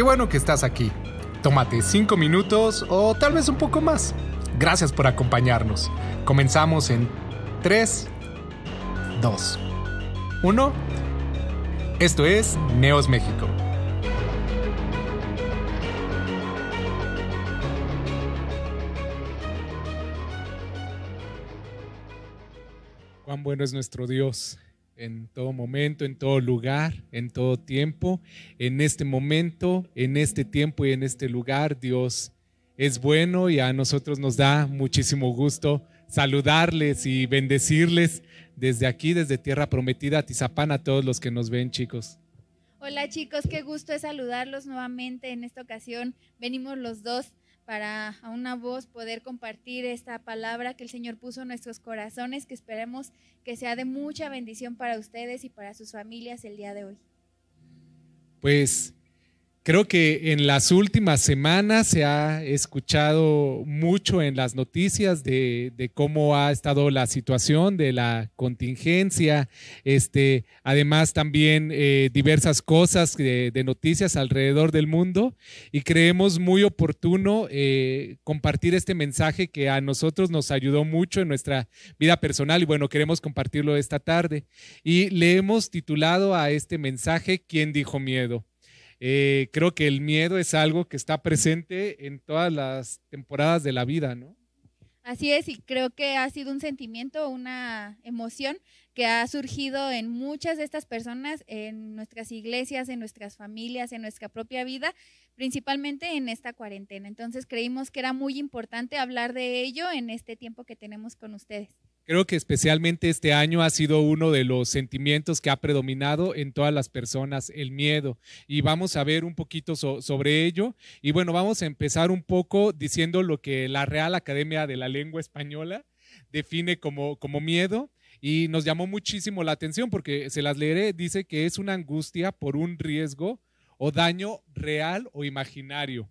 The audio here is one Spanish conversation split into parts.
Qué bueno que estás aquí. Tómate cinco minutos o tal vez un poco más. Gracias por acompañarnos. Comenzamos en 3, 2, 1. Esto es Neos México. Cuán bueno es nuestro Dios en todo momento, en todo lugar, en todo tiempo. En este momento, en este tiempo y en este lugar, Dios es bueno y a nosotros nos da muchísimo gusto saludarles y bendecirles desde aquí, desde Tierra Prometida, Tizapán, a todos los que nos ven, chicos. Hola chicos, qué gusto es saludarlos nuevamente. En esta ocasión venimos los dos para a una voz poder compartir esta palabra que el Señor puso en nuestros corazones, que esperemos que sea de mucha bendición para ustedes y para sus familias el día de hoy. Pues Creo que en las últimas semanas se ha escuchado mucho en las noticias de, cómo ha estado la situación de la contingencia, este, además también eh, diversas cosas de, noticias alrededor del mundo y creemos muy oportuno eh, compartir este mensaje que a nosotros nos ayudó mucho en nuestra vida personal y bueno, queremos compartirlo esta tarde. Y le hemos titulado a este mensaje, ¿Quién dijo miedo? Eh, creo que el miedo es algo que está presente en todas las temporadas de la vida, ¿no? Así es, y creo que ha sido un sentimiento, una emoción que ha surgido en muchas de estas personas, en nuestras iglesias, en nuestras familias, en nuestra propia vida, principalmente en esta cuarentena. Entonces creímos que era muy importante hablar de ello en este tiempo que tenemos con ustedes. Creo que especialmente este año ha sido uno de los sentimientos que ha predominado en todas las personas, el miedo. Y vamos a ver un poquito sobre ello. Y bueno, vamos a empezar un poco diciendo lo que la Real Academia de la Lengua Española define como, como miedo. Y nos llamó muchísimo la atención porque se las leeré. Dice que es una angustia por un riesgo o daño real o imaginario.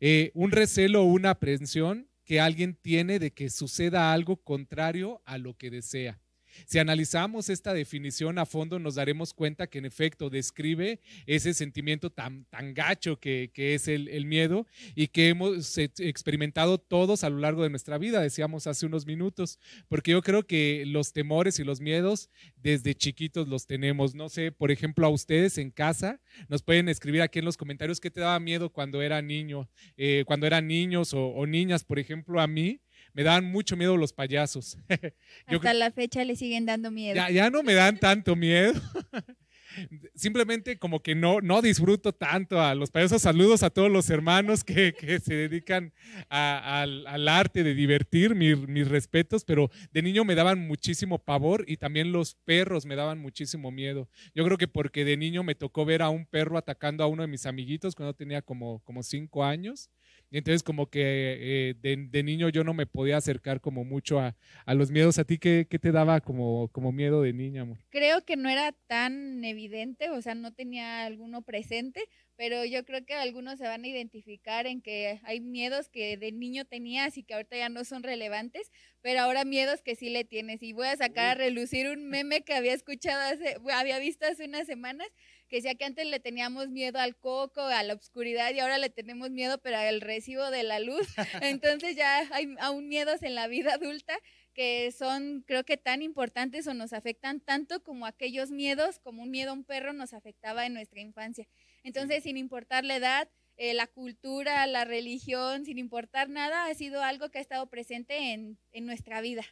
Eh, un recelo o una aprensión que alguien tiene de que suceda algo contrario a lo que desea. Si analizamos esta definición a fondo, nos daremos cuenta que en efecto describe ese sentimiento tan, tan gacho que, es el, el, miedo y que hemos experimentado todos a lo largo de nuestra vida, decíamos hace unos minutos, porque yo creo que los temores y los miedos desde chiquitos los tenemos. No sé, por ejemplo, a ustedes en casa nos pueden escribir aquí en los comentarios qué te daba miedo cuando era niño, eh, cuando eran niños o niñas, por ejemplo, a mí me dan mucho miedo los payasos. Hasta la fecha le siguen dando miedo. Ya, ya no me dan tanto miedo. Simplemente como que no, no disfruto tanto a los payasos. Saludos a todos los hermanos que, que se dedican al, al, arte de divertir, mis respetos, pero de niño me daban muchísimo pavor y también los perros me daban muchísimo miedo. Yo creo que porque de niño me tocó ver a un perro atacando a uno de mis amiguitos cuando tenía como, como cinco años y entonces como que eh, de, niño yo no me podía acercar como mucho a, los miedos. ¿A ti qué, te daba como, como miedo de niña, amor? Creo que no era tan evidente, o sea, no tenía alguno presente, pero yo creo que algunos se van a identificar en que hay miedos que de niño tenías y que ahorita ya no son relevantes, pero ahora miedos que sí le tienes. Y voy a sacar a relucir un meme que había escuchado hace, había visto hace unas semanas, que decía que antes le teníamos miedo al coco, a la oscuridad y ahora le tenemos miedo pero al recibo de la luz. Entonces ya hay aún miedos en la vida adulta que son creo que tan importantes o nos afectan tanto como aquellos miedos, como un miedo a un perro nos afectaba en nuestra infancia. Entonces, sin importar la edad, eh, la cultura, la religión, sin importar nada, ha sido algo que ha estado presente en, en nuestra vida.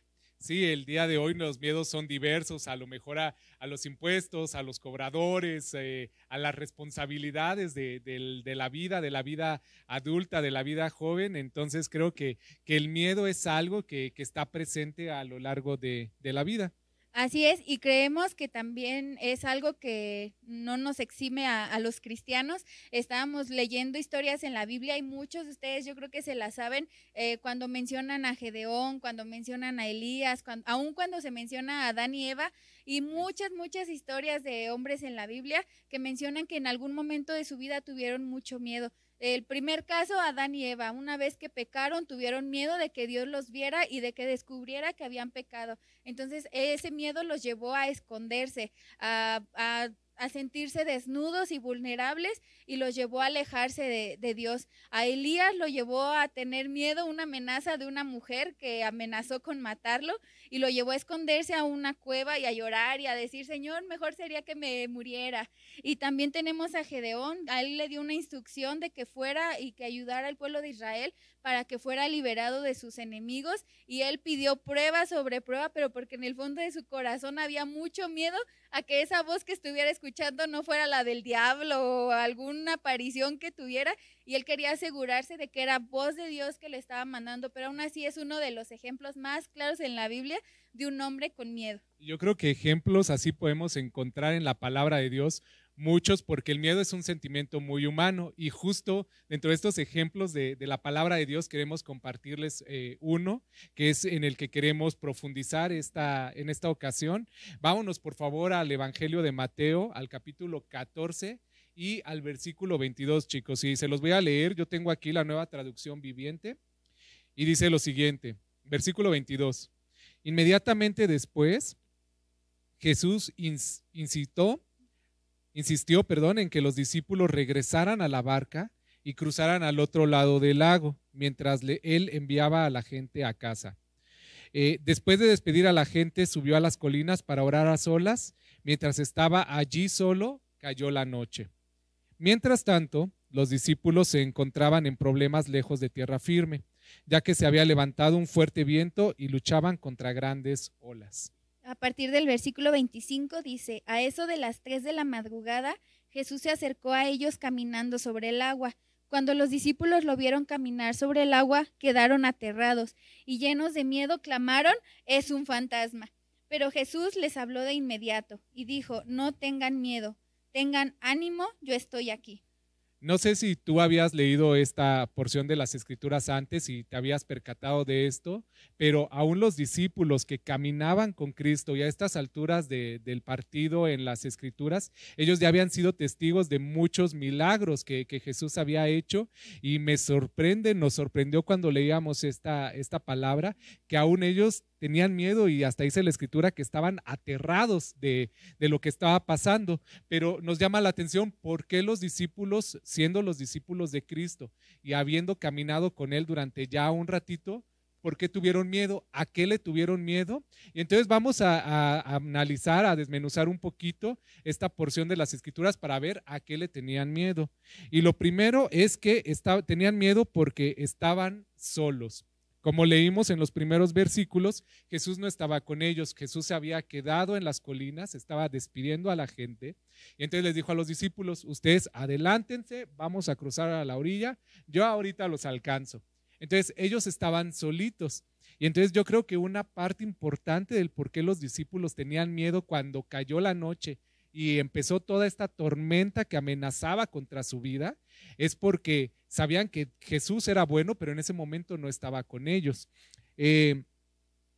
Sí, el día de hoy los miedos son diversos, a lo mejor a, los impuestos, a los cobradores, eh, a las responsabilidades de, la vida, de la vida adulta, de la vida joven. Entonces creo que, que el miedo es algo que, que, está presente a lo largo de la vida. Así es, y creemos que también es algo que no nos exime a, los cristianos. Estábamos leyendo historias en la Biblia y muchos de ustedes yo creo que se la saben eh, cuando mencionan a Gedeón, cuando mencionan a Elías, cuando, aun cuando se menciona a Adán y Eva, y muchas, muchas historias de hombres en la Biblia que mencionan que en algún momento de su vida tuvieron mucho miedo. El primer caso, Adán y Eva, una vez que pecaron, tuvieron miedo de que Dios los viera y de que descubriera que habían pecado. Entonces, ese miedo los llevó a esconderse, a, a sentirse desnudos y vulnerables y los llevó a alejarse de, de, Dios. A Elías lo llevó a tener miedo, una amenaza de una mujer que amenazó con matarlo y lo llevó a esconderse a una cueva y a llorar y a decir, Señor, mejor sería que me muriera. Y también tenemos a Gedeón, a él le dio una instrucción de que fuera y que ayudara al pueblo de Israel para que fuera liberado de sus enemigos y él pidió prueba sobre prueba, pero porque en el fondo de su corazón había mucho miedo a que esa voz que estuviera escuchando no fuera la del diablo o alguna aparición que tuviera y él quería asegurarse de que era voz de Dios que le estaba mandando, pero aún así es uno de los ejemplos más claros en la Biblia de un hombre con miedo. Yo creo que ejemplos así podemos encontrar en la palabra de Dios muchos porque el miedo es un sentimiento muy humano y justo dentro de estos ejemplos de, la palabra de Dios queremos compartirles eh, uno que es en el que queremos profundizar esta, en esta ocasión. Vámonos por favor al Evangelio de Mateo, al capítulo 14 y al versículo 22, chicos. Y se los voy a leer, yo tengo aquí la nueva traducción viviente y dice lo siguiente, versículo 22. Inmediatamente después, Jesús incitó insistió, perdón, en que los discípulos regresaran a la barca y cruzaran al otro lado del lago, mientras él enviaba a la gente a casa. Eh, después de despedir a la gente, subió a las colinas para orar a solas. Mientras estaba allí solo, cayó la noche. Mientras tanto, los discípulos se encontraban en problemas lejos de tierra firme, ya que se había levantado un fuerte viento y luchaban contra grandes olas a partir del versículo 25 dice, a eso de las tres de la madrugada, Jesús se acercó a ellos caminando sobre el agua. Cuando los discípulos lo vieron caminar sobre el agua, quedaron aterrados y llenos de miedo clamaron, es un fantasma. Pero Jesús les habló de inmediato y dijo, no tengan miedo, tengan ánimo, yo estoy aquí. No sé si tú habías leído esta porción de las escrituras antes y te habías percatado de esto, pero aún los discípulos que caminaban con Cristo y a estas alturas del partido en las escrituras, ellos ya habían sido testigos de muchos milagros que, Jesús había hecho. Y me sorprende, nos sorprendió cuando leíamos esta, esta palabra, que aún ellos tenían miedo y hasta dice la escritura que estaban aterrados de, de, lo que estaba pasando. Pero nos llama la atención por qué los discípulos, siendo los discípulos de Cristo y habiendo caminado con Él durante ya un ratito, ¿por qué tuvieron miedo? ¿A qué le tuvieron miedo? Y entonces vamos a, analizar, a desmenuzar un poquito esta porción de las escrituras para ver a qué le tenían miedo. Y lo primero es que tenían miedo porque estaban solos. Como leímos en los primeros versículos, Jesús no estaba con ellos, Jesús se había quedado en las colinas, estaba despidiendo a la gente y entonces les dijo a los discípulos, ustedes adelántense, vamos a cruzar a la orilla, yo ahorita los alcanzo. Entonces ellos estaban solitos. Y entonces yo creo que una parte importante del por qué los discípulos tenían miedo cuando cayó la noche y empezó toda esta tormenta que amenazaba contra su vida, es porque sabían que Jesús era bueno, pero en ese momento no estaba con ellos. Eh,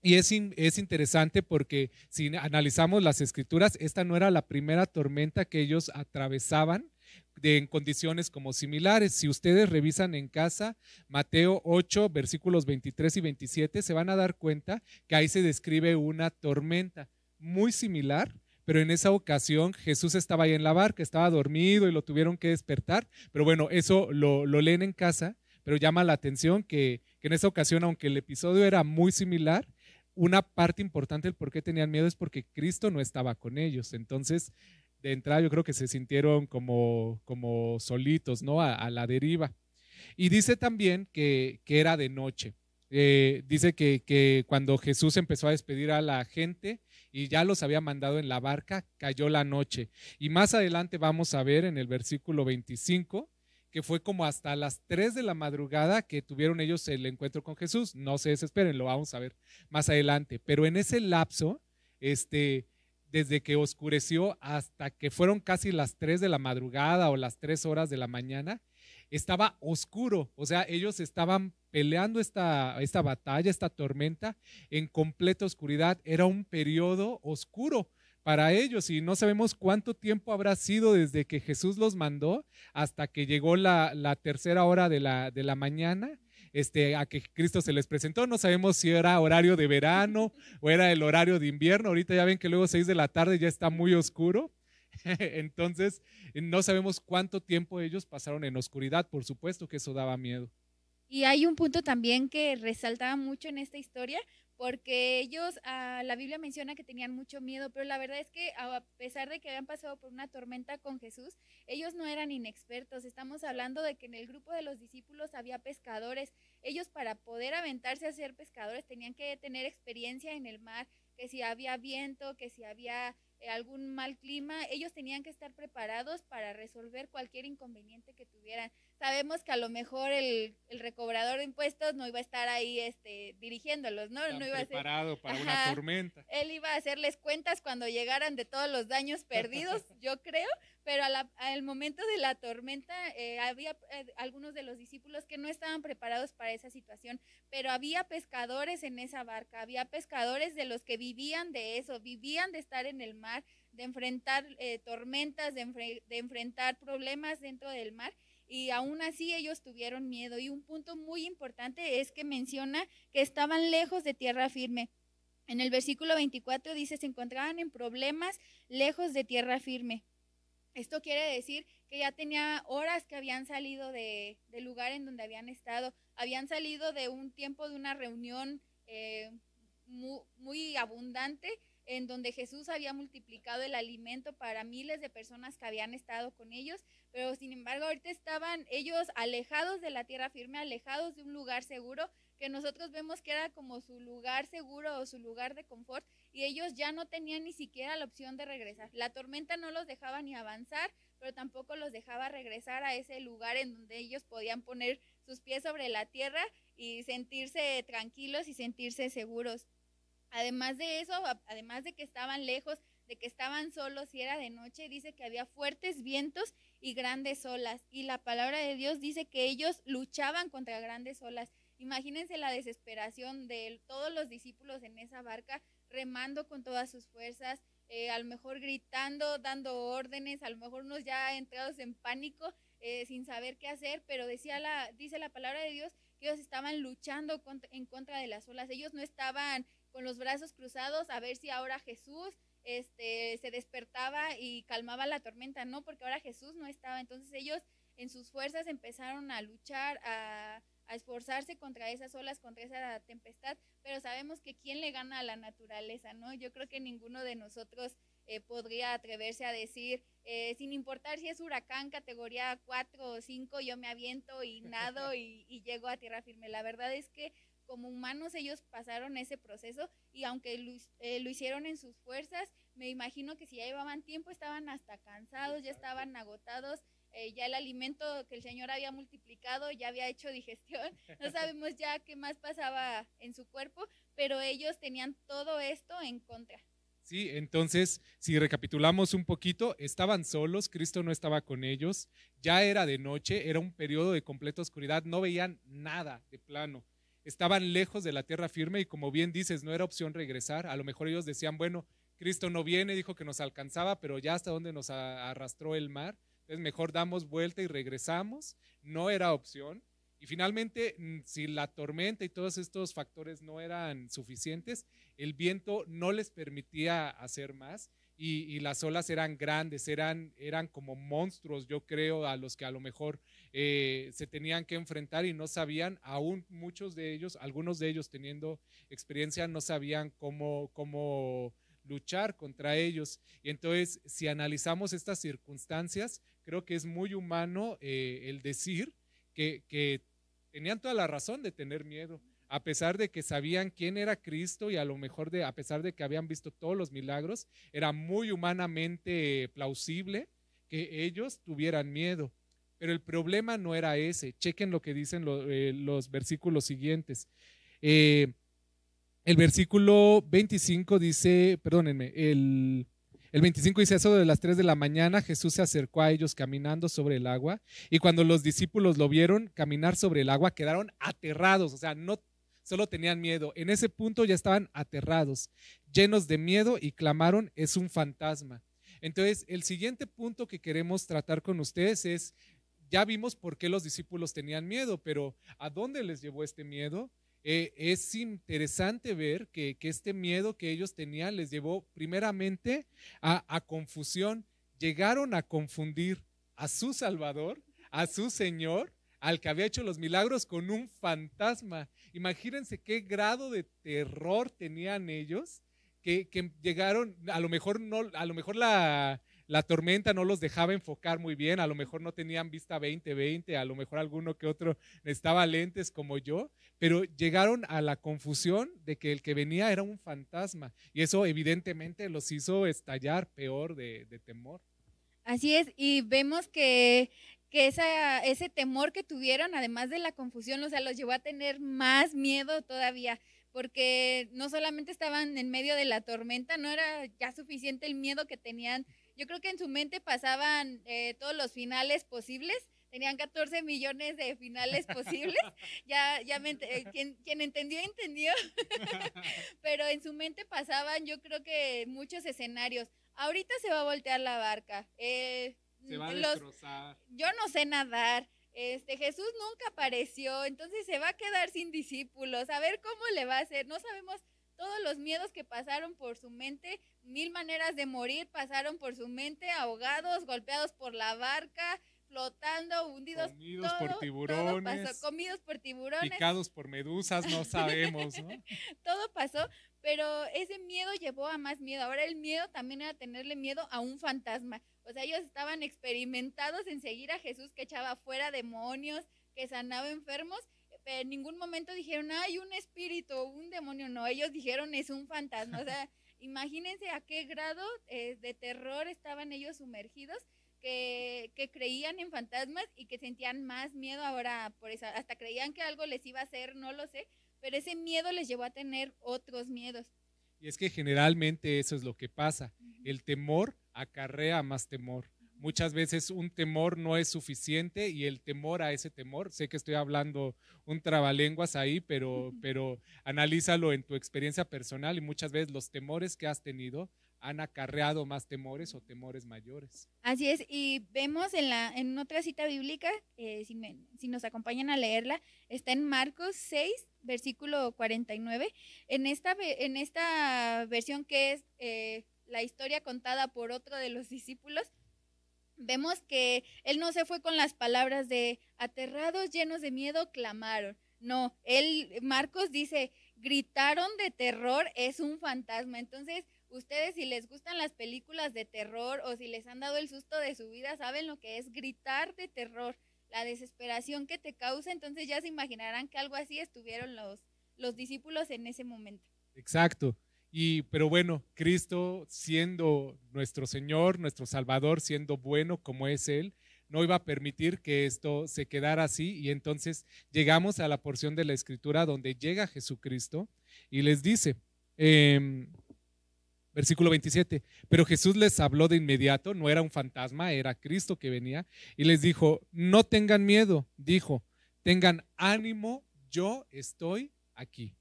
y es, es, interesante porque si analizamos las escrituras, esta no era la primera tormenta que ellos atravesaban de, en condiciones como similares. Si ustedes revisan en casa Mateo 8, versículos 23 y 27, se van a dar cuenta que ahí se describe una tormenta muy similar pero en esa ocasión Jesús estaba ahí en la barca, estaba dormido y lo tuvieron que despertar. Pero bueno, eso lo, leen en casa, pero llama la atención que, en esa ocasión, aunque el episodio era muy similar, una parte importante del por qué tenían miedo es porque Cristo no estaba con ellos. Entonces, de entrada yo creo que se sintieron como, como solitos, ¿no? A, la deriva. Y dice también que, era de noche. Eh, dice que, que cuando Jesús empezó a despedir a la gente, y ya los había mandado en la barca, cayó la noche. Y más adelante vamos a ver en el versículo 25 que fue como hasta las 3 de la madrugada que tuvieron ellos el encuentro con Jesús. No se desesperen, lo vamos a ver más adelante. Pero en ese lapso, este, desde que oscureció hasta que fueron casi las 3 de la madrugada o las 3 horas de la mañana, estaba oscuro. O sea, ellos estaban peleando esta, esta batalla, esta tormenta en completa oscuridad. Era un periodo oscuro para ellos y no sabemos cuánto tiempo habrá sido desde que Jesús los mandó hasta que llegó la, tercera hora de la, de la mañana. Este, a que Cristo se les presentó. No sabemos si era horario de verano o era el horario de invierno. Ahorita ya ven que luego seis de la tarde ya está muy oscuro. Entonces, no sabemos cuánto tiempo ellos pasaron en oscuridad. Por supuesto que eso daba miedo. Y hay un punto también que resaltaba mucho en esta historia, porque ellos, ah, la Biblia menciona que tenían mucho miedo, pero la verdad es que a pesar de que habían pasado por una tormenta con Jesús, ellos no eran inexpertos. Estamos hablando de que en el grupo de los discípulos había pescadores. Ellos para poder aventarse a ser pescadores tenían que tener experiencia en el mar, que si había viento, que si había algún mal clima, ellos tenían que estar preparados para resolver cualquier inconveniente que tuvieran. Sabemos que a lo mejor el, el recobrador de impuestos no iba a estar ahí este, dirigiéndolos, ¿no? no iba preparado a ser, para una tormenta. Él iba a hacerles cuentas cuando llegaran de todos los daños perdidos, yo creo, pero al momento de la tormenta eh, había eh, algunos de los discípulos que no estaban preparados para esa situación, pero había pescadores en esa barca, había pescadores de los que vivían de eso, vivían de estar en el mar, de enfrentar eh, tormentas, de, de enfrentar problemas dentro del mar y aún así ellos tuvieron miedo. Y un punto muy importante es que menciona que estaban lejos de tierra firme. En el versículo 24 dice, se encontraban en problemas lejos de tierra firme. Esto quiere decir que ya tenía horas que habían salido de, del lugar en donde habían estado, habían salido de un tiempo de una reunión eh, muy, abundante en donde Jesús había multiplicado el alimento para miles de personas que habían estado con ellos, pero sin embargo ahorita estaban ellos alejados de la tierra firme, alejados de un lugar seguro, que nosotros vemos que era como su lugar seguro o su lugar de confort, y ellos ya no tenían ni siquiera la opción de regresar. La tormenta no los dejaba ni avanzar, pero tampoco los dejaba regresar a ese lugar en donde ellos podían poner sus pies sobre la tierra y sentirse tranquilos y sentirse seguros. Además de eso, además de que estaban lejos, de que estaban solos y era de noche, dice que había fuertes vientos y grandes olas. Y la palabra de Dios dice que ellos luchaban contra grandes olas. Imagínense la desesperación de todos los discípulos en esa barca remando con todas sus fuerzas, eh, a lo mejor gritando, dando órdenes, a lo mejor unos ya entrados en pánico, eh, sin saber qué hacer, pero decía la, dice la palabra de Dios que ellos estaban luchando en contra de las olas, ellos no estaban con los brazos cruzados a ver si ahora Jesús este, se despertaba y calmaba la tormenta, no, porque ahora Jesús no estaba, entonces ellos en sus fuerzas empezaron a luchar, a, a esforzarse contra esas olas, contra esa tempestad, pero sabemos que quién le gana a la naturaleza, ¿no? Yo creo que ninguno de nosotros eh, podría atreverse a decir, eh, sin importar si es huracán categoría 4 o 5, yo me aviento y nado y, y llego a tierra firme. La verdad es que como humanos ellos pasaron ese proceso y aunque lo, eh, lo, hicieron en sus fuerzas, me imagino que si ya llevaban tiempo estaban hasta cansados, ya estaban agotados eh, ya el alimento que el Señor había multiplicado ya había hecho digestión, no sabemos ya qué más pasaba en su cuerpo, pero ellos tenían todo esto en contra. Sí, entonces, si recapitulamos un poquito, estaban solos, Cristo no estaba con ellos, ya era de noche, era un periodo de completa oscuridad, no veían nada de plano, estaban lejos de la tierra firme y como bien dices, no era opción regresar, a lo mejor ellos decían, bueno, Cristo no viene, dijo que nos alcanzaba, pero ya hasta donde nos arrastró el mar, entonces mejor damos vuelta y regresamos. No era opción. Y finalmente, mm, si la tormenta y todos estos factores no eran suficientes, el viento no les permitía hacer más y, las olas eran grandes, eran, eran como monstruos, yo creo, a los que a lo mejor eh, se tenían que enfrentar y no sabían, aún muchos de ellos, algunos de ellos teniendo experiencia, no sabían cómo, cómo luchar contra ellos. Y entonces, si analizamos estas circunstancias, creo que es muy humano eh, el decir que, tenían toda la razón de tener miedo, a pesar de que sabían quién era Cristo y a lo mejor de, a pesar de que habían visto todos los milagros, era muy humanamente plausible que ellos tuvieran miedo. Pero el problema no era ese. Chequen lo que dicen eh, los versículos siguientes. Eh, el versículo 25 dice, perdónenme, el, el 25 dice eso de las 3 de la mañana, Jesús se acercó a ellos caminando sobre el agua y cuando los discípulos lo vieron caminar sobre el agua quedaron aterrados, o sea, no solo tenían miedo, en ese punto ya estaban aterrados, llenos de miedo y clamaron, es un fantasma. Entonces, el siguiente punto que queremos tratar con ustedes es, ya vimos por qué los discípulos tenían miedo, pero ¿a dónde les llevó este miedo? Eh, es interesante ver que, este miedo que ellos tenían les llevó primeramente a, confusión. llegaron a confundir a su Salvador, a su Señor, al que había hecho los milagros con un fantasma. Imagínense qué grado de terror tenían ellos que, llegaron, a lo mejor no, a lo mejor la, la tormenta no los dejaba enfocar muy bien, a lo mejor no tenían vista 20-20, a lo mejor alguno que otro estaba lentes como yo, pero llegaron a la confusión de que el que venía era un fantasma y eso evidentemente los hizo estallar peor de, de temor. Así es, y vemos que que esa, ese temor que tuvieron, además de la confusión, o sea, los llevó a tener más miedo todavía, porque no solamente estaban en medio de la tormenta, no era ya suficiente el miedo que tenían. Yo creo que en su mente pasaban eh, todos los finales posibles, tenían 14 millones de finales posibles. ya, ya eh, quien, quien, entendió, entendió. Pero en su mente pasaban, yo creo que muchos escenarios. Ahorita se va a voltear la barca. Eh, se va a destrozar. yo no sé nadar. Este, Jesús nunca apareció, entonces se va a quedar sin discípulos. A ver cómo le va a hacer. No sabemos todos los miedos que pasaron por su mente, mil maneras de morir pasaron por su mente, ahogados, golpeados por la barca, flotando, hundidos. Comidos por tiburones. comidos por tiburones. Picados por medusas, no sabemos, ¿no? todo pasó, pero ese miedo llevó a más miedo. Ahora el miedo también era tenerle miedo a un fantasma. O sea, ellos estaban experimentados en seguir a Jesús que echaba fuera demonios, que sanaba enfermos, en ningún momento dijeron, hay un espíritu, un demonio. No, ellos dijeron, es un fantasma. O sea, imagínense a qué grado eh, de terror estaban ellos sumergidos. Que, que, creían en fantasmas y que sentían más miedo ahora por eso, hasta creían que algo les iba a hacer, no lo sé, pero ese miedo les llevó a tener otros miedos. Y es que generalmente eso es lo que pasa. El temor acarrea más temor. Muchas veces un temor no es suficiente y el temor a ese temor, sé que estoy hablando un trabalenguas ahí, pero, pero analízalo en tu experiencia personal y muchas veces los temores que has tenido han acarreado más temores o temores mayores. Así es, y vemos en, la, en otra cita bíblica, eh, si, si nos acompañan a leerla, está en Marcos 6, versículo 49. En esta, en esta versión que es eh, la historia contada por otro de los discípulos, vemos que él no se fue con las palabras de aterrados, llenos de miedo, clamaron. No, él, Marcos dice, gritaron de terror, es un fantasma. Entonces, ustedes si les gustan las películas de terror o si les han dado el susto de su vida, saben lo que es gritar de terror la desesperación que te causa, entonces ya se imaginarán que algo así estuvieron los, los discípulos en ese momento. Exacto. Y, pero bueno, Cristo siendo nuestro Señor, nuestro Salvador, siendo bueno como es Él, no iba a permitir que esto se quedara así. Y entonces llegamos a la porción de la Escritura donde llega Jesucristo y les dice, eh, Versículo 27. Pero Jesús les habló de inmediato, no era un fantasma, era Cristo que venía, y les dijo, no tengan miedo, dijo, tengan ánimo, yo estoy aquí.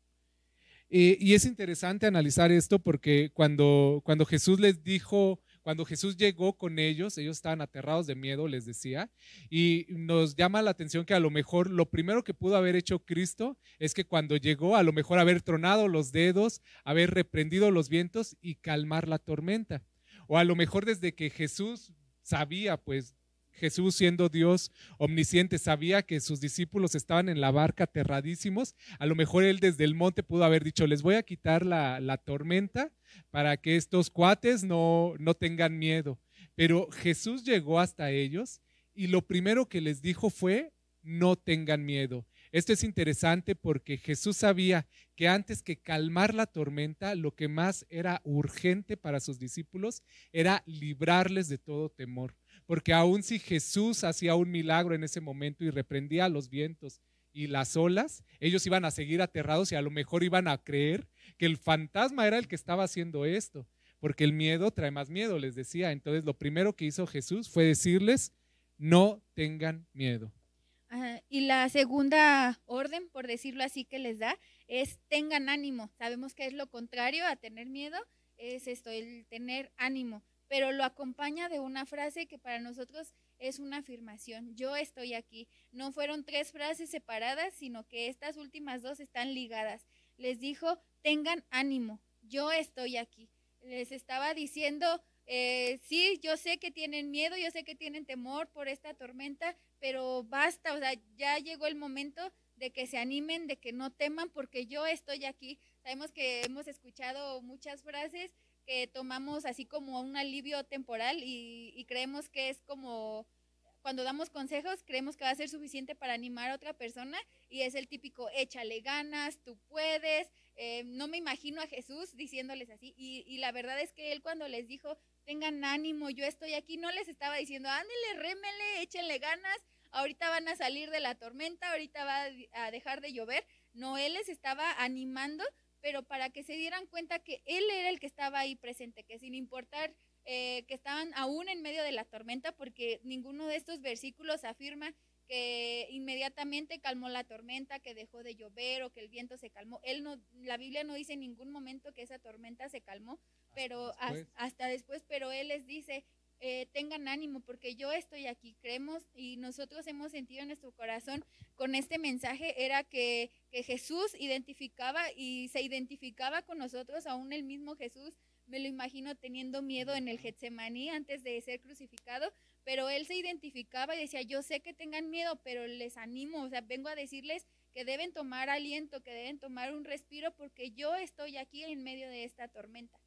Y es interesante analizar esto porque cuando, cuando Jesús les dijo, cuando Jesús llegó con ellos, ellos estaban aterrados de miedo, les decía, y nos llama la atención que a lo mejor lo primero que pudo haber hecho Cristo es que cuando llegó, a lo mejor haber tronado los dedos, haber reprendido los vientos y calmar la tormenta. O a lo mejor desde que Jesús sabía, pues Jesús siendo Dios omnisciente sabía que sus discípulos estaban en la barca aterradísimos, a lo mejor él desde el monte pudo haber dicho, les voy a quitar la, la tormenta para que estos cuates no, no tengan miedo. Pero Jesús llegó hasta ellos y lo primero que les dijo fue, no tengan miedo. Esto es interesante porque Jesús sabía que antes que calmar la tormenta, lo que más era urgente para sus discípulos era librarles de todo temor. Porque aun si Jesús hacía un milagro en ese momento y reprendía los vientos y las olas, ellos iban a seguir aterrados y a lo mejor iban a creer que el fantasma era el que estaba haciendo esto, porque el miedo trae más miedo, les decía. Entonces lo primero que hizo Jesús fue decirles, no tengan miedo. y la segunda orden, por decirlo así, que les da es tengan ánimo. Sabemos que es lo contrario a tener miedo, es esto, el tener ánimo, pero lo acompaña de una frase que para nosotros es una afirmación. Yo estoy aquí. No fueron tres frases separadas, sino que estas últimas dos están ligadas. Les dijo, tengan ánimo, yo estoy aquí. Les estaba diciendo, eh, sí, yo sé que tienen miedo, yo sé que tienen temor por esta tormenta, pero basta, o sea, ya llegó el momento de que se animen, de que no teman, porque yo estoy aquí. Sabemos que hemos escuchado muchas frases que tomamos así como un alivio temporal y, y creemos que es como cuando damos consejos, creemos que va a ser suficiente para animar a otra persona y es el típico échale ganas, tú puedes. Eh, no me imagino a Jesús diciéndoles así y, y, la verdad es que él cuando les dijo tengan ánimo, yo estoy aquí, no les estaba diciendo ándele, rémele, échenle ganas, ahorita van a salir de la tormenta, ahorita va a dejar de llover. No, él les estaba animando, pero para que se dieran cuenta que él era el que estaba ahí presente, que sin importar eh, que estaban aún en medio de la tormenta, porque ninguno de estos versículos afirma que inmediatamente calmó la tormenta, que dejó de llover o que el viento se calmó. Él no, la Biblia no dice en ningún momento que esa tormenta se calmó, pero hasta después, pero él les dice, eh, tengan ánimo porque yo estoy aquí, creemos y nosotros hemos sentido en nuestro corazón con este mensaje era que, Jesús identificaba y se identificaba con nosotros, aún el mismo Jesús me lo imagino teniendo miedo en el Getsemaní antes de ser crucificado, pero él se identificaba y decía, yo sé que tengan miedo, pero les animo, o sea, vengo a decirles que deben tomar aliento, que deben tomar un respiro, porque yo estoy aquí en medio de esta tormenta.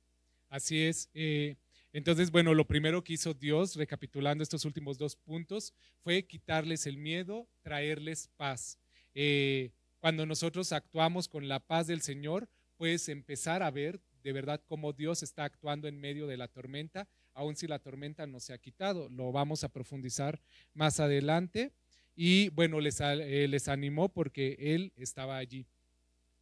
Así es. Eh, entonces, bueno, lo primero que hizo Dios, recapitulando estos últimos dos puntos, fue quitarles el miedo, traerles paz. Eh, cuando nosotros actuamos con la paz del Señor, puedes empezar a ver de verdad cómo Dios está actuando en medio de la tormenta, aun si la tormenta no se ha quitado. Lo vamos a profundizar más adelante. Y bueno, les, eh, les animó porque Él estaba allí.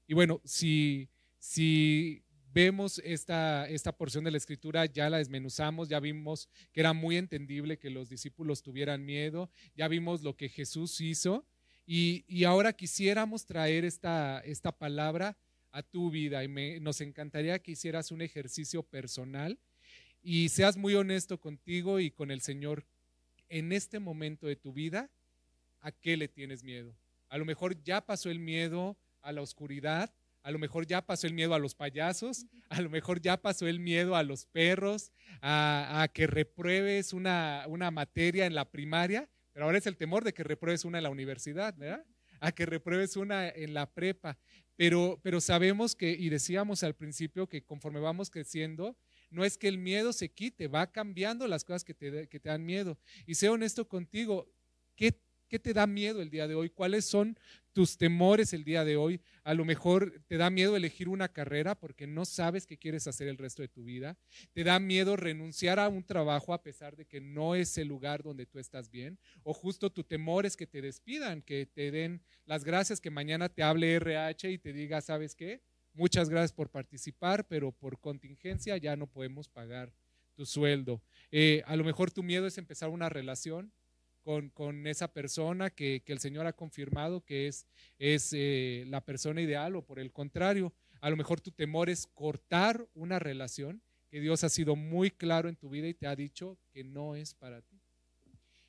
Y bueno, si, si vemos esta, esta porción de la escritura, ya la desmenuzamos, ya vimos que era muy entendible que los discípulos tuvieran miedo, ya vimos lo que Jesús hizo. Y, y ahora quisiéramos traer esta, esta palabra a tu vida y me, nos encantaría que hicieras un ejercicio personal y seas muy honesto contigo y con el Señor en este momento de tu vida, ¿a qué le tienes miedo? A lo mejor ya pasó el miedo a la oscuridad, a lo mejor ya pasó el miedo a los payasos, a lo mejor ya pasó el miedo a los perros, a, que repruebes una, una, materia en la primaria, pero ahora es el temor de que repruebes una en la universidad, ¿verdad? A que repruebes una en la prepa. Pero, pero sabemos que, y decíamos al principio, que conforme vamos creciendo, no es que el miedo se quite, va cambiando las cosas que te, que te dan miedo. Y sé honesto contigo, ¿qué, ¿qué te da miedo el día de hoy? ¿Cuáles son tus temores el día de hoy. A lo mejor te da miedo elegir una carrera porque no sabes qué quieres hacer el resto de tu vida. Te da miedo renunciar a un trabajo a pesar de que no es el lugar donde tú estás bien. O justo tu temor es que te despidan, que te den las gracias, que mañana te hable RH y te diga, ¿sabes qué? Muchas gracias por participar, pero por contingencia ya no podemos pagar tu sueldo. Eh, a lo mejor tu miedo es empezar una relación con, esa persona que, el Señor ha confirmado que es, es eh, la persona ideal o por el contrario, a lo mejor tu temor es cortar una relación que Dios ha sido muy claro en tu vida y te ha dicho que no es para ti.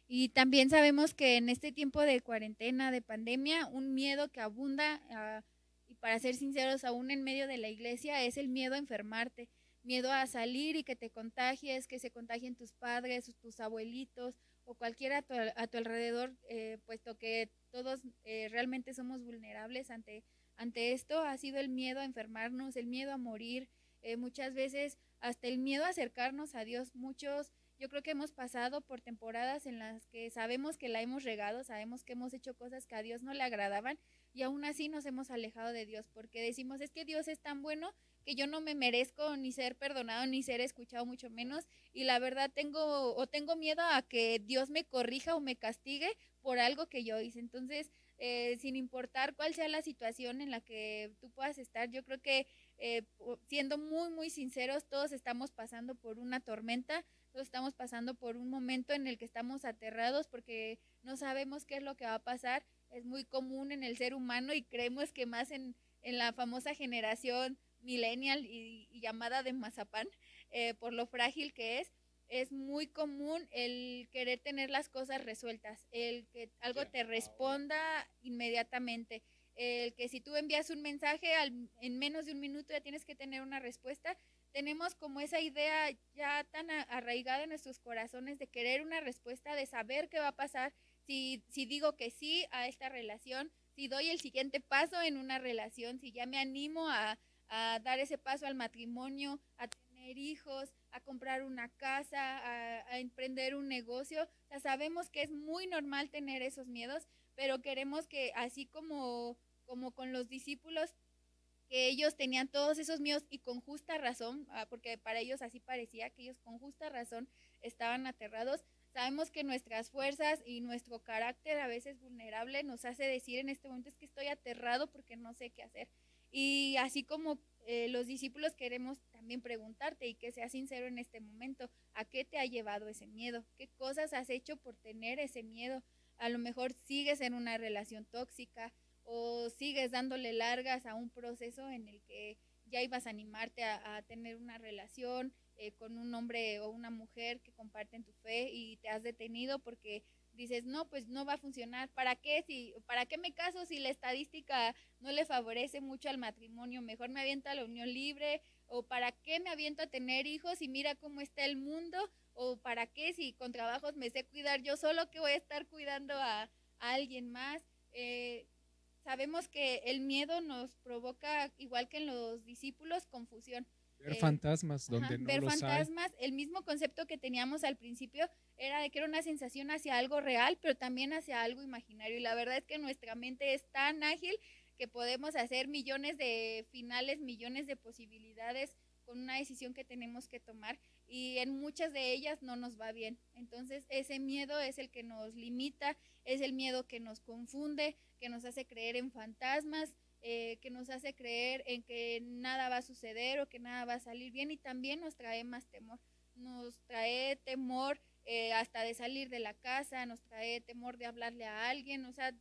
Y también sabemos que en este tiempo de cuarentena, de pandemia, un miedo que abunda, ah, y para ser sinceros, aún en medio de la iglesia, es el miedo a enfermarte, miedo a salir y que te contagies, que se contagien tus padres, tus abuelitos o cualquiera a tu, alrededor, eh, puesto que todos eh, realmente somos vulnerables ante, ante esto, ha sido el miedo a enfermarnos, el miedo a morir, eh, muchas veces hasta el miedo a acercarnos a Dios. Muchos, yo creo que hemos pasado por temporadas en las que sabemos que la hemos regado, sabemos que hemos hecho cosas que a Dios no le agradaban y aún así nos hemos alejado de Dios porque decimos es que Dios es tan bueno que yo no me merezco ni ser perdonado ni ser escuchado mucho menos y la verdad tengo o tengo miedo a que Dios me corrija o me castigue por algo que yo hice. Entonces, eh, sin importar cuál sea la situación en la que tú puedas estar, yo creo que eh, siendo muy, muy sinceros, todos estamos pasando por una tormenta, todos estamos pasando por un momento en el que estamos aterrados porque no sabemos qué es lo que va a pasar. Es muy común en el ser humano y creemos que más en, en la famosa generación millennial y, llamada de mazapán, eh, por lo frágil que es, es muy común el querer tener las cosas resueltas, el que algo te responda inmediatamente, el que si tú envías un mensaje en menos de un minuto ya tienes que tener una respuesta, tenemos como esa idea ya tan arraigada en nuestros corazones de querer una respuesta, de saber qué va a pasar. Si, si digo que sí a esta relación, si doy el siguiente paso en una relación, si ya me animo a, a dar ese paso al matrimonio, a tener hijos, a comprar una casa, a, emprender un negocio. O sabemos que es muy normal tener esos miedos, pero queremos que así como, como con los discípulos, que ellos tenían todos esos miedos y con justa razón, ah, porque para ellos así parecía que ellos con justa razón estaban aterrados. Sabemos que nuestras fuerzas y nuestro carácter a veces vulnerable nos hace decir en este momento es que estoy aterrado porque no sé qué hacer. Y así como eh, los discípulos queremos también preguntarte y que seas sincero en este momento, ¿a qué te ha llevado ese miedo? ¿Qué cosas has hecho por tener ese miedo? A lo mejor sigues en una relación tóxica, o sigues dándole largas a un proceso en el que ya ibas a animarte a, tener una relación eh, con un hombre o una mujer que comparten tu fe y te has detenido porque dices, no, pues no va a funcionar. ¿Para qué? Si, ¿Para qué me caso si la estadística no le favorece mucho al matrimonio? Mejor me aviento a la unión libre. ¿O para qué me aviento a tener hijos y mira cómo está el mundo? ¿O para qué si con trabajos me sé cuidar yo solo que voy a estar cuidando a, a alguien más? Eh, sabemos que el miedo nos provoca, igual que en los discípulos, confusión. Ver eh, fantasmas donde no Ver fantasmas, el mismo concepto que teníamos al principio era de que era una sensación hacia algo real, pero también hacia algo imaginario. Y la verdad es que nuestra mente es tan ágil que podemos hacer millones de finales, millones de posibilidades con una decisión que tenemos que tomar y en muchas de ellas no nos va bien. Entonces ese miedo es el que nos limita, es el miedo que nos confunde, que nos hace creer en fantasmas, eh, que nos hace creer en que nada va a suceder o que nada va a salir bien y también nos trae más temor. Nos trae temor eh, hasta de salir de la casa, nos trae temor de hablarle a alguien, o sea,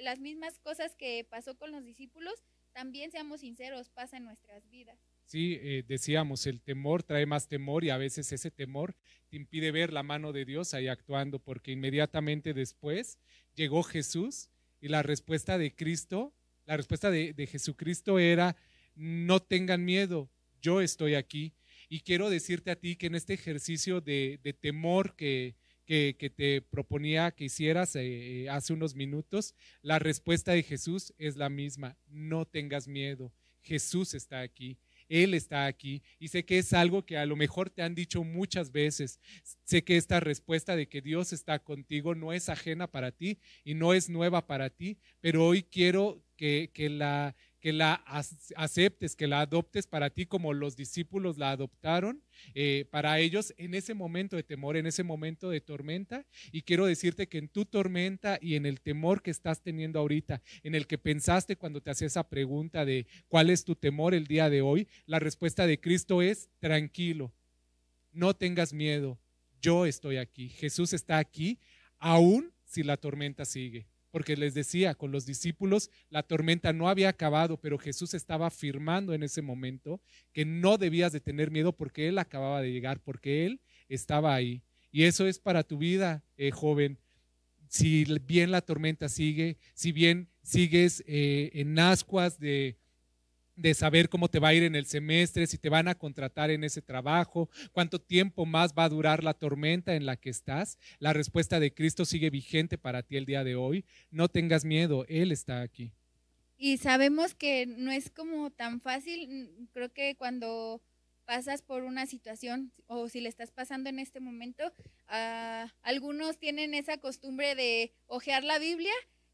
las mismas cosas que pasó con los discípulos, también seamos sinceros, pasa en nuestras vidas. Sí, eh, decíamos, el temor trae más temor y a veces ese temor te impide ver la mano de Dios ahí actuando, porque inmediatamente después llegó Jesús y la respuesta de Cristo, la respuesta de, Jesucristo era, no tengan miedo, yo estoy aquí. Y quiero decirte a ti que en este ejercicio de, temor que, que, te proponía que hicieras eh, hace unos minutos, la respuesta de Jesús es la misma, no tengas miedo, Jesús está aquí. Él está aquí. Y sé que es algo que a lo mejor te han dicho muchas veces. Sé que esta respuesta de que Dios está contigo no es ajena para ti y no es nueva para ti, pero hoy quiero que, la que la aceptes, que la adoptes para ti como los discípulos la adoptaron, eh, para ellos en ese momento de temor, en ese momento de tormenta. Y quiero decirte que en tu tormenta y en el temor que estás teniendo ahorita, en el que pensaste cuando te hacía esa pregunta de cuál es tu temor el día de hoy, la respuesta de Cristo es tranquilo, no tengas miedo, yo estoy aquí, Jesús está aquí, aún si la tormenta sigue porque les decía, con los discípulos la tormenta no había acabado, pero Jesús estaba afirmando en ese momento que no debías de tener miedo porque Él acababa de llegar, porque Él estaba ahí. Y eso es para tu vida, eh, joven. Si bien la tormenta sigue, si bien sigues eh, en ascuas de, de saber cómo te va a ir en el semestre, si te van a contratar en ese trabajo, cuánto tiempo más va a durar la tormenta en la que estás. La respuesta de Cristo sigue vigente para ti el día de hoy. No tengas miedo, Él está aquí. Y sabemos que no es como tan fácil, creo que cuando pasas por una situación o si le estás pasando en este momento, ah, algunos tienen esa costumbre de ojear la Biblia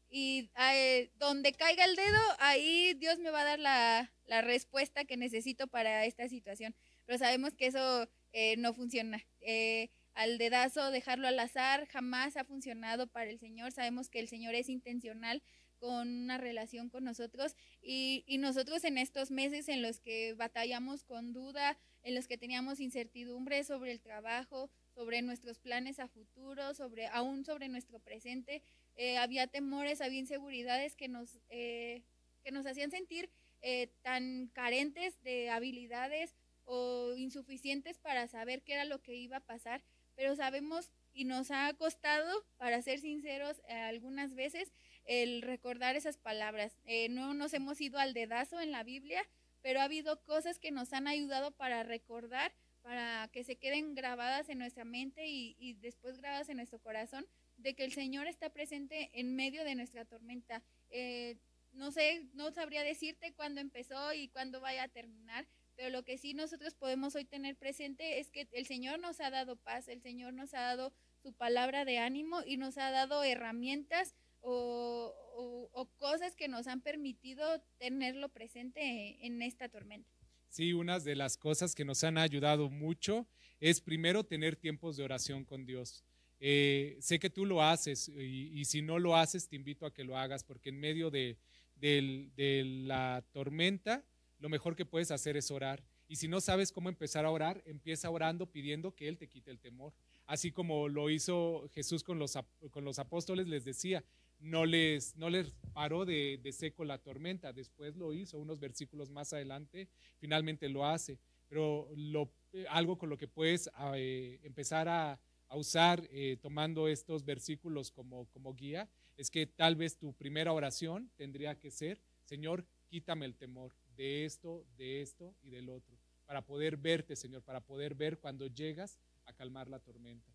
y eh, donde caiga el dedo, ahí Dios me va a dar la, la, respuesta que necesito para esta situación. Pero sabemos que eso eh, no funciona. Eh, al dedazo, dejarlo al azar, jamás ha funcionado para el Señor. Sabemos que el Señor es intencional con una relación con nosotros y, nosotros en estos meses en los que batallamos con duda, en los que teníamos incertidumbre sobre el trabajo, sobre nuestros planes a futuro, sobre aún sobre nuestro presente, eh, había temores, había inseguridades que nos, que nos hacían sentir eh, tan carentes de habilidades o insuficientes para saber qué era lo que iba a pasar, pero sabemos y nos ha costado, para ser sinceros, algunas veces el recordar esas palabras. no nos hemos ido al dedazo en la Biblia, pero ha habido cosas que nos han ayudado para recordar, para que se queden grabadas en nuestra mente y, después grabadas en nuestro corazón, de que el Señor está presente en medio de nuestra tormenta. Eh, no sé, no sabría decirte cuándo empezó y cuándo vaya a terminar, pero lo que sí nosotros podemos hoy tener presente es que el Señor nos ha dado paz, el Señor nos ha dado su palabra de ánimo y nos ha dado herramientas o, cosas que nos han permitido tenerlo presente en esta tormenta. Sí, una de las cosas que nos han ayudado mucho es primero tener tiempos de oración con Dios. Eh, sé que tú lo haces y, si no lo haces te invito a que lo hagas porque en medio de, de la tormenta lo mejor que puedes hacer es orar. Y si no sabes cómo empezar a orar, empieza orando pidiendo que Él te quite el temor. Así como lo hizo Jesús con los, con los apóstoles, les decía, no les, no les paró de, seco la tormenta, después lo hizo, unos versículos más adelante, finalmente lo hace. Pero eh, algo con lo que puedes eh, empezar a, usar eh, tomando estos versículos como, como guía es que tal vez tu primera oración tendría que ser, Señor, quítame el temor de esto, de esto y del otro, para poder verte, Señor, para poder ver cuando llegas a calmar la tormenta.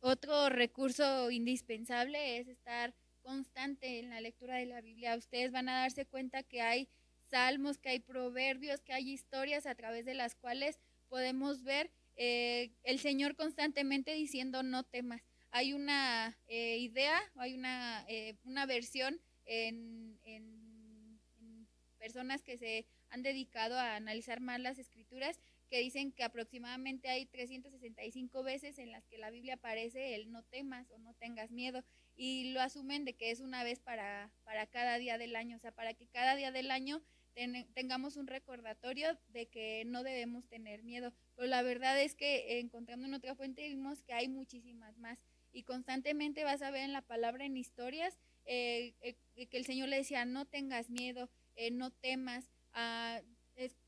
Otro recurso indispensable es estar constante en la lectura de la Biblia. Ustedes van a darse cuenta que hay salmos, que hay proverbios, que hay historias a través de las cuales podemos ver eh, el Señor constantemente diciendo no temas. Hay una eh, idea, hay una, eh, una versión en, en personas que se han dedicado a analizar más las escrituras, que dicen que aproximadamente hay 365 veces en las que la Biblia aparece el no temas o no tengas miedo y lo asumen de que es una vez para, para cada día del año, o sea, para que cada día del año tengamos un recordatorio de que no debemos tener miedo. Pero la verdad es que encontrando en otra fuente vimos que hay muchísimas más y constantemente vas a ver en la palabra en historias eh, eh, que el Señor le decía, no tengas miedo, eh, no temas. Ah,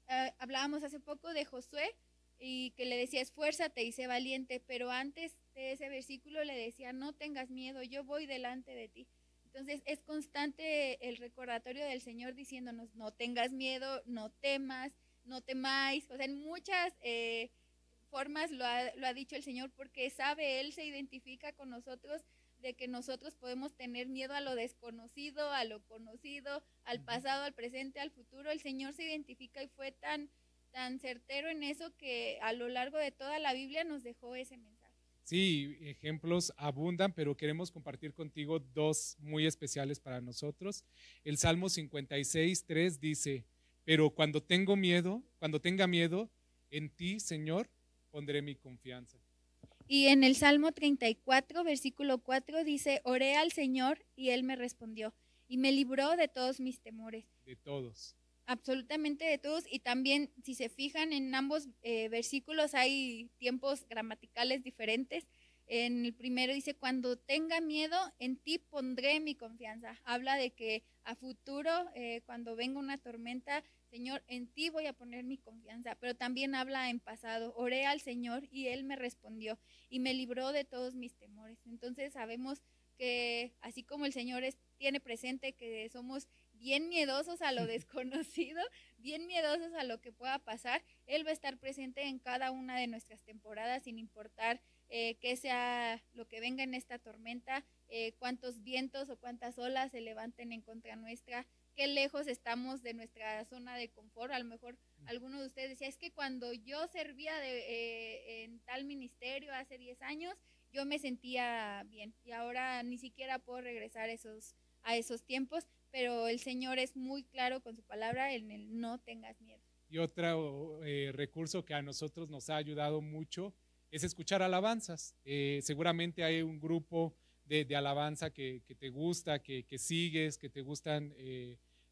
ah, hablábamos hace poco de Josué y que le decía, esfuérzate y sé valiente, pero antes de ese versículo le decía, no tengas miedo, yo voy delante de ti. Entonces es constante el recordatorio del Señor diciéndonos, no tengas miedo, no temas, no temáis. O sea, en muchas eh, formas lo ha, lo ha dicho el Señor porque sabe, Él se identifica con nosotros de que nosotros podemos tener miedo a lo desconocido, a lo conocido, al pasado, al presente, al futuro. El Señor se identifica y fue tan, tan certero en eso que a lo largo de toda la Biblia nos dejó ese mensaje. Sí, ejemplos abundan, pero queremos compartir contigo dos muy especiales para nosotros. El Salmo 56, 3 dice, pero cuando tengo miedo, cuando tenga miedo, en ti, Señor, pondré mi confianza. Y en el Salmo 34, versículo 4 dice, oré al Señor y Él me respondió y me libró de todos mis temores. De todos. Absolutamente de todos. Y también, si se fijan, en ambos eh, versículos hay tiempos gramaticales diferentes. En el primero dice, cuando tenga miedo, en ti pondré mi confianza. Habla de que a futuro, eh, cuando venga una tormenta, Señor, en ti voy a poner mi confianza, pero también habla en pasado. Oré al Señor y Él me respondió y me libró de todos mis temores. Entonces sabemos que así como el Señor tiene presente que somos bien miedosos a lo desconocido, bien miedosos a lo que pueda pasar, Él va a estar presente en cada una de nuestras temporadas sin importar eh, qué sea lo que venga en esta tormenta, eh, cuántos vientos o cuántas olas se levanten en contra nuestra qué lejos estamos de nuestra zona de confort. A lo mejor alguno de ustedes decía, es que cuando yo servía de, eh, en tal ministerio hace 10 años, yo me sentía bien y ahora ni siquiera puedo regresar esos, a esos tiempos, pero el Señor es muy claro con su palabra en el no tengas miedo. Y otro eh, recurso que a nosotros nos ha ayudado mucho es escuchar alabanzas. Eh, seguramente hay un grupo de, alabanza que, te gusta, que, sigues, que te gustan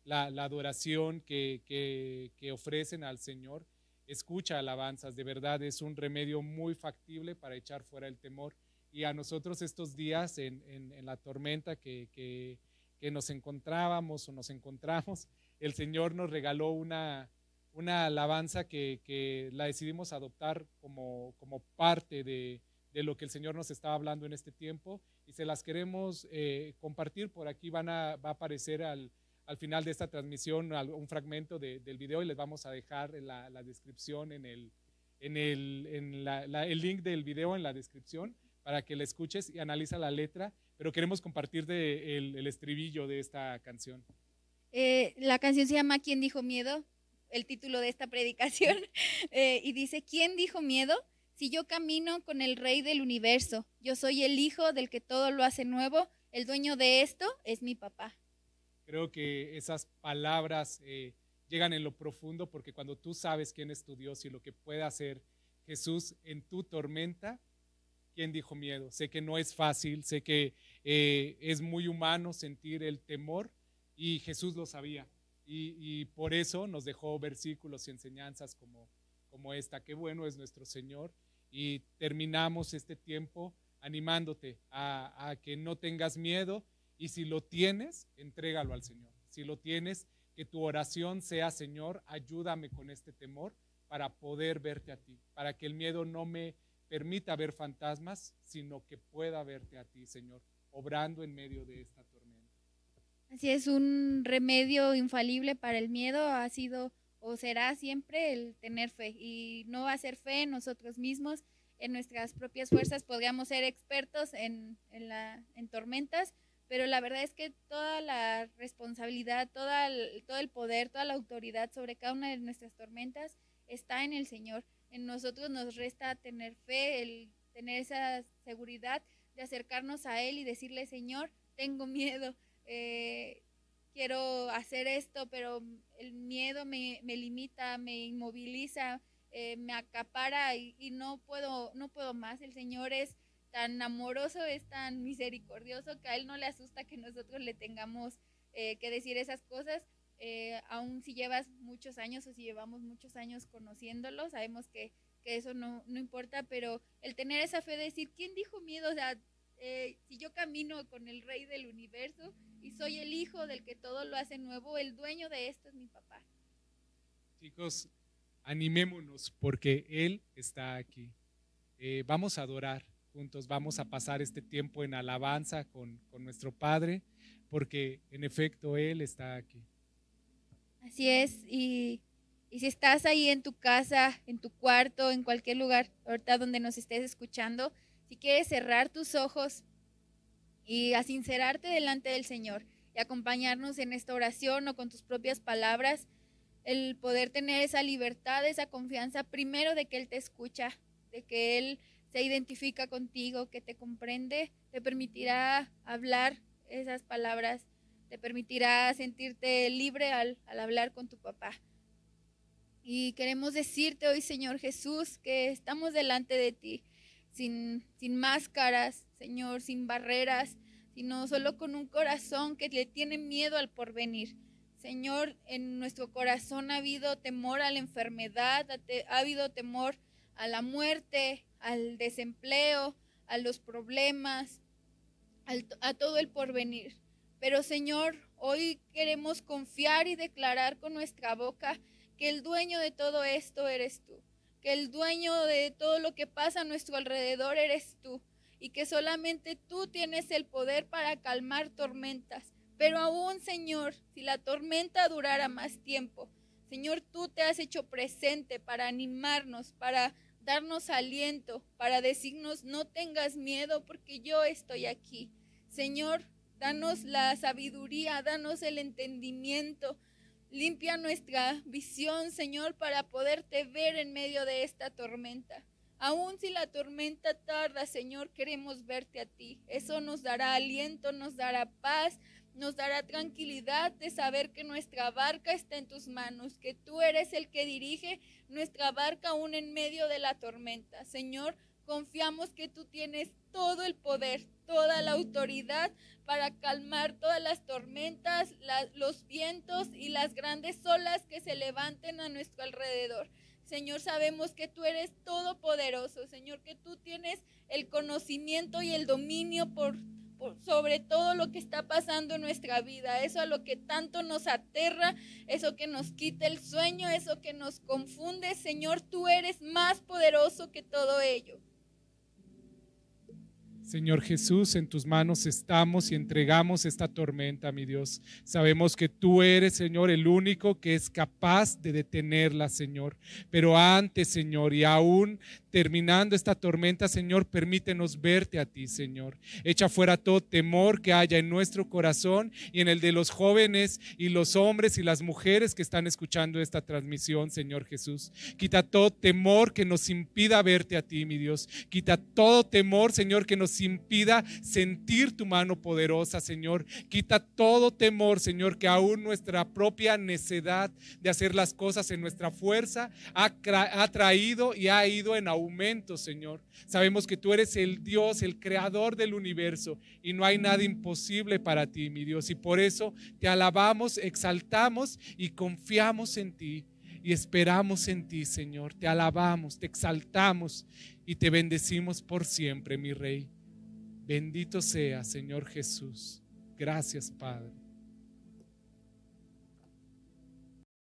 la, adoración que, ofrecen al Señor. Escucha alabanzas, de verdad es un remedio muy factible para echar fuera el temor. Y a nosotros estos días en, la tormenta que, nos encontrábamos o nos encontramos, el Señor nos regaló una, una alabanza que, la decidimos adoptar como, como parte de, lo que el Señor nos estaba hablando en este tiempo. Y se las queremos eh, compartir. Por aquí van a, va a aparecer al, al final de esta transmisión un fragmento del video y les vamos a dejar la, la descripción en, el, en, el, en el link del video en la descripción para que la escuches y analiza la letra, pero queremos compartir de el, estribillo de esta canción. Eh, la canción se llama ¿Quién dijo miedo? El título de esta predicación. Eh, y dice, ¿quién dijo miedo? Si yo camino con el rey del universo, yo soy el hijo del que todo lo hace nuevo, el dueño de esto es mi papá. Creo que esas palabras eh, llegan en lo profundo porque cuando tú sabes quién es tu Dios y lo que puede hacer Jesús en tu tormenta, ¿quién dijo miedo? Sé que no es fácil, sé que eh, es muy humano sentir el temor y Jesús lo sabía. Y, por eso nos dejó versículos y enseñanzas como, como esta. Qué bueno es nuestro Señor. Y terminamos este tiempo animándote a, que no tengas miedo y si lo tienes, entrégalo al Señor. Si lo tienes, que tu oración sea, Señor, ayúdame con este temor para poder verte a ti, para que el miedo no me permita ver fantasmas, sino que pueda verte a ti, Señor, obrando en medio de esta tormenta. Así es, un remedio infalible para el miedo ha sido o será siempre el tener fe y no va a ser fe en nosotros mismos, en nuestras propias fuerzas, podríamos ser expertos en, en, la, en tormentas, pero la verdad es que toda la responsabilidad, toda todo el poder, toda la autoridad sobre cada una de nuestras tormentas está en el Señor. En nosotros nos resta tener fe, el tener esa seguridad de acercarnos a Él y decirle, Señor, tengo miedo, eh, quiero hacer esto, pero el miedo me, limita, me inmoviliza, eh, me acapara y, y, no puedo, no puedo más. El Señor es tan amoroso, es tan misericordioso que a Él no le asusta que nosotros le tengamos eh, que decir esas cosas. Eh, aún si llevas muchos años o si llevamos muchos años conociéndolo, sabemos que, eso no, importa, pero el tener esa fe de decir, ¿quién dijo miedo? O sea, eh, si yo camino con el rey del universo y soy el hijo del que todo lo hace nuevo, el dueño de esto es mi papá. Chicos, animémonos porque Él está aquí. vamos a adorar juntos vamos a pasar este tiempo en alabanza con, nuestro Padre, porque en efecto Él está aquí. Así es, y, si estás ahí en tu casa, en tu cuarto, en cualquier lugar, ahorita donde nos estés escuchando, si quieres cerrar tus ojos y a sincerarte delante del Señor y acompañarnos en esta oración o con tus propias palabras, el poder tener esa libertad, esa confianza, primero de que Él te escucha, de que Él se identifica contigo, que te comprende, te permitirá hablar esas palabras, te permitirá sentirte libre al, hablar con tu papá. Y queremos decirte hoy, Señor Jesús, que estamos delante de ti, sin, sin máscaras, Señor, sin barreras, sino solo con un corazón que le tiene miedo al porvenir. Señor, en nuestro corazón ha habido temor a la enfermedad, ha habido temor a la muerte, al desempleo, a los problemas, a todo el porvenir. Pero Señor, hoy queremos confiar y declarar con nuestra boca que el dueño de todo esto eres tú, que el dueño de todo lo que pasa a nuestro alrededor eres tú y que solamente tú tienes el poder para calmar tormentas. Pero aún, Señor, si la tormenta durara más tiempo, Señor, tú te has hecho presente para animarnos, para darnos aliento, para decirnos, no tengas miedo porque yo estoy aquí. Señor, danos la sabiduría, danos el entendimiento, limpia nuestra visión, Señor, para poderte ver en medio de esta tormenta. Aun si la tormenta tarda, Señor, queremos verte a ti. Eso nos dará aliento, nos dará paz, nos dará tranquilidad de saber que nuestra barca está en tus manos, que tú eres el que dirige nuestra barca aún en medio de la tormenta. Señor, confiamos que tú tienes todo el poder, toda la autoridad para calmar todas las tormentas, los vientos y las grandes olas que se levanten a nuestro alrededor. Señor, sabemos que tú eres todopoderoso, Señor, que tú tienes el conocimiento y el dominio sobre todo lo que está pasando en nuestra vida, eso a lo que tanto nos aterra, eso que nos quita el sueño, eso que nos confunde. Señor, tú eres más poderoso que todo ello. Señor Jesús, en tus manos estamos y entregamos esta tormenta, mi Dios. Sabemos que tú eres, Señor, el único que es capaz de detenerla, Señor. Pero antes, Señor, y aún terminando esta tormenta, Señor, permítenos verte a ti, Señor. Echa fuera todo temor que haya en nuestro corazón y en el de los jóvenes y los hombres y las mujeres que están escuchando esta transmisión, Señor Jesús. Quita todo temor que nos impida verte a ti, mi Dios. Quita todo temor, Señor, que nos impida sentir tu mano poderosa, Señor. Quita todo temor, Señor, que aún nuestra propia necedad de hacer las cosas en nuestra fuerza ha, ha traído y ha ido en Señor. Sabemos que tú eres el Dios, el creador del universo y no hay nada imposible para ti, mi Dios. Y por eso te alabamos, exaltamos y confiamos en ti y esperamos en ti, Señor. Te alabamos, te exaltamos y te bendecimos por siempre, mi Rey. Bendito sea, Señor Jesús. Gracias, Padre.